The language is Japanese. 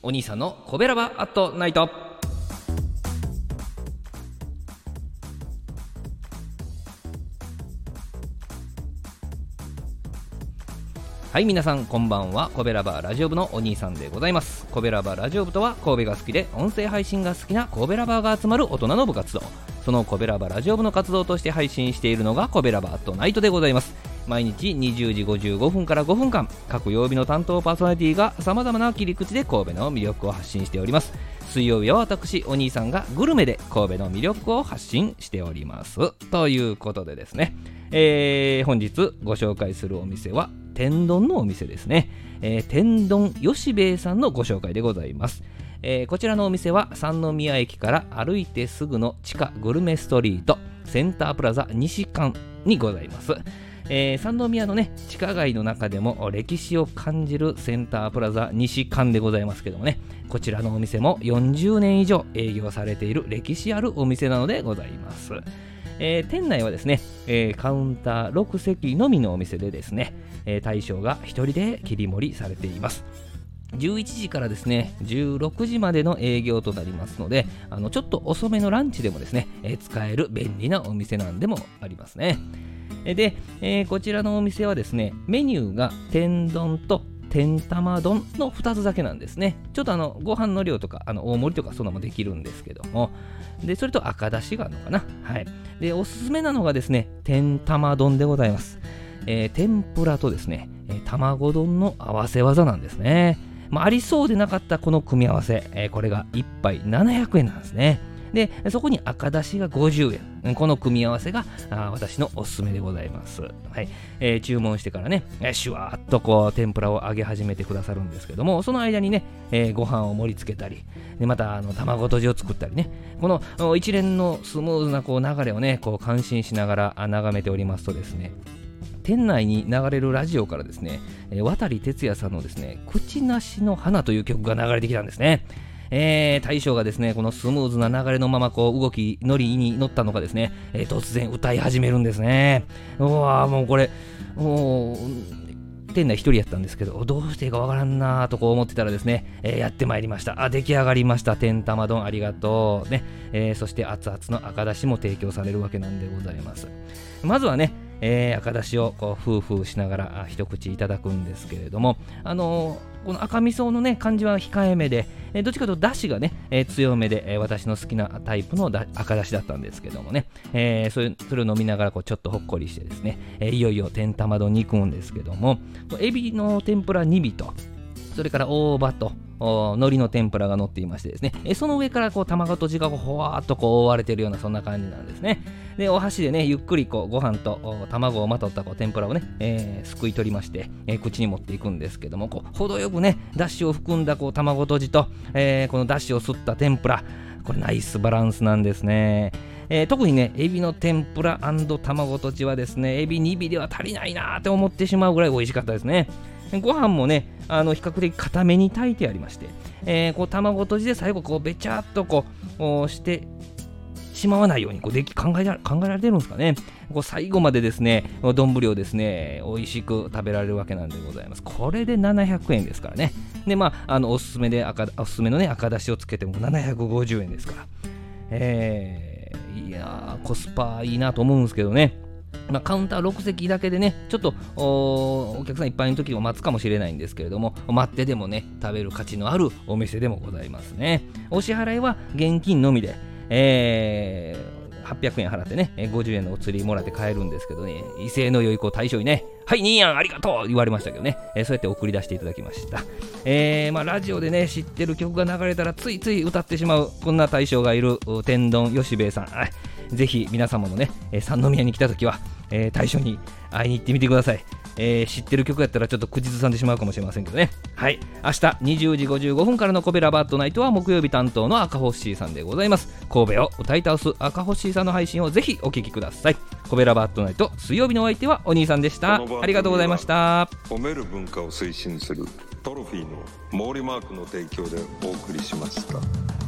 お兄さんのコベラバアットナイト。はい皆さんこんばんは。コベラバラジオ部のお兄さんでございます。コベラバラジオ部とは神戸が好きで音声配信が好きなコベラバーが集まる大人の部活動。そのコベラバラジオ部の活動として配信しているのがコベラバアットナイトでございます。毎日20時55分から5分間各曜日の担当パーソナリティがさまざまな切り口で神戸の魅力を発信しております。水曜日は私お兄さんがグルメで神戸の魅力を発信しております。ということでですね、えー、本日ご紹介するお店は天丼のお店ですね、えー、天丼吉兵衛さんのご紹介でございます。えー、こちらのお店は三宮駅から歩いてすぐの地下グルメストリートセンタープラザ西館にございます。えー、三宮のね、地下街の中でも歴史を感じるセンタープラザ西館でございますけどもね、こちらのお店も40年以上営業されている歴史あるお店なのでございます。えー、店内はですね、えー、カウンター6席のみのお店でですね、えー、大将が1人で切り盛りされています。11時からですね16時までの営業となりますのであのちょっと遅めのランチでもですね、え、使える便利なお店なんでもありますね。で、えー、こちらのお店はですね、メニューが天丼と天玉丼の2つだけなんですね。ちょっとあの、ご飯の量とか、あの、大盛りとかそんなもできるんですけども。で、それと赤だしがあるのかな。はい。で、おすすめなのがですね、天玉丼でございます。えー、天ぷらとですね、えー、卵丼の合わせ技なんですね。まあ、ありそうでなかったこの組み合わせ、えー、これが1杯700円なんですね。で、そこに赤だしが50円。この組み合わせがあ私のおすすめでございます。はいえー、注文してからね、シュワーっとこう天ぷらを揚げ始めてくださるんですけども、その間にね、えー、ご飯を盛り付けたり、でまたあの卵とじを作ったりね、この一連のスムーズなこう流れをね、こう感心しながら眺めておりますとですね、店内に流れるラジオからですね、渡哲也さんのですね、口なしの花という曲が流れてきたんですね。えー、大将がですね、このスムーズな流れのままこう動き、ノリに乗ったのかですね、えー、突然歌い始めるんですね。うわもうこれ、もう、店内一人やったんですけど、どうしていいかわからんなーとこう思ってたらですね、えー、やってまいりました。あ、出来上がりました。天玉丼ありがとう。ね、えー、そして熱々の赤だしも提供されるわけなんでございます。まずはね、えー、赤だしをこうフーフーしながら一口いただくんですけれども、あのー、この赤味噌のね感じは控えめで、えー、どっちかというとだしがね、えー、強めで、えー、私の好きなタイプの赤だしだったんですけどもね、えー、それそれを飲みながらこうちょっとほっこりしてですね、えー、いよいよ天玉丼に行くんですけども。エビの天ぷら2尾と。それから大葉と。海苔の天ぷらが乗っていましてですね、えその上からこう卵とじがほわーっとこう覆われているようなそんな感じなんですね。で、お箸でね、ゆっくりこうご飯と卵をまとったこう天ぷらをね、えー、すくい取りまして、えー、口に持っていくんですけども、こう程よくね、だしを含んだこう卵とじと、えー、このだしを吸った天ぷら、これナイスバランスなんですね。えー、特にね、エビの天ぷら卵とじはですね、エビ2尾では足りないなーって思ってしまうぐらい美味しかったですね。ご飯もね、あの比較的固めに炊いてありまして、えー、こう卵とじで最後こうべちゃっとこうしてしまわないようにこうでき考えら考えられてるんですかね。こう最後までですね、丼をですね、美味しく食べられるわけなんでございます。これで700円ですからね。で、まあ、あのおすすめで赤、おすすめのね、赤だしをつけても750円ですから。えー、いや、コスパいいなと思うんですけどね。まあ、カウンター6席だけでね、ちょっとお客さんいっぱいの時を待つかもしれないんですけれども、待ってでもね、食べる価値のあるお店でもございますね。お支払いは現金のみで、えー、800円払ってね、50円のお釣りもらって帰るんですけどね、威勢の良い子大将にね、はい、ニーヤンありがとう言われましたけどね、えー、そうやって送り出していただきました。えー、まあ、ラジオでね、知ってる曲が流れたらついつい歌ってしまう、こんな大将がいる天丼吉兵衛さん。ぜひ皆様もね、えー、三宮に来た時は、えー、大将に会いに行ってみてください。えー、知ってる曲やったらちょっと口ずさんでしまうかもしれませんけどね。はい。明日20時55分からのコベラバットナイトは木曜日担当の赤星さんでございます。神戸を歌い倒す赤星さんの配信をぜひお聴きください。コベラバットナイト水曜日のお相手はお兄さんでした。ありがとうございました。褒める文化を推進するトロフィーの毛利マークの提供でお送りしました。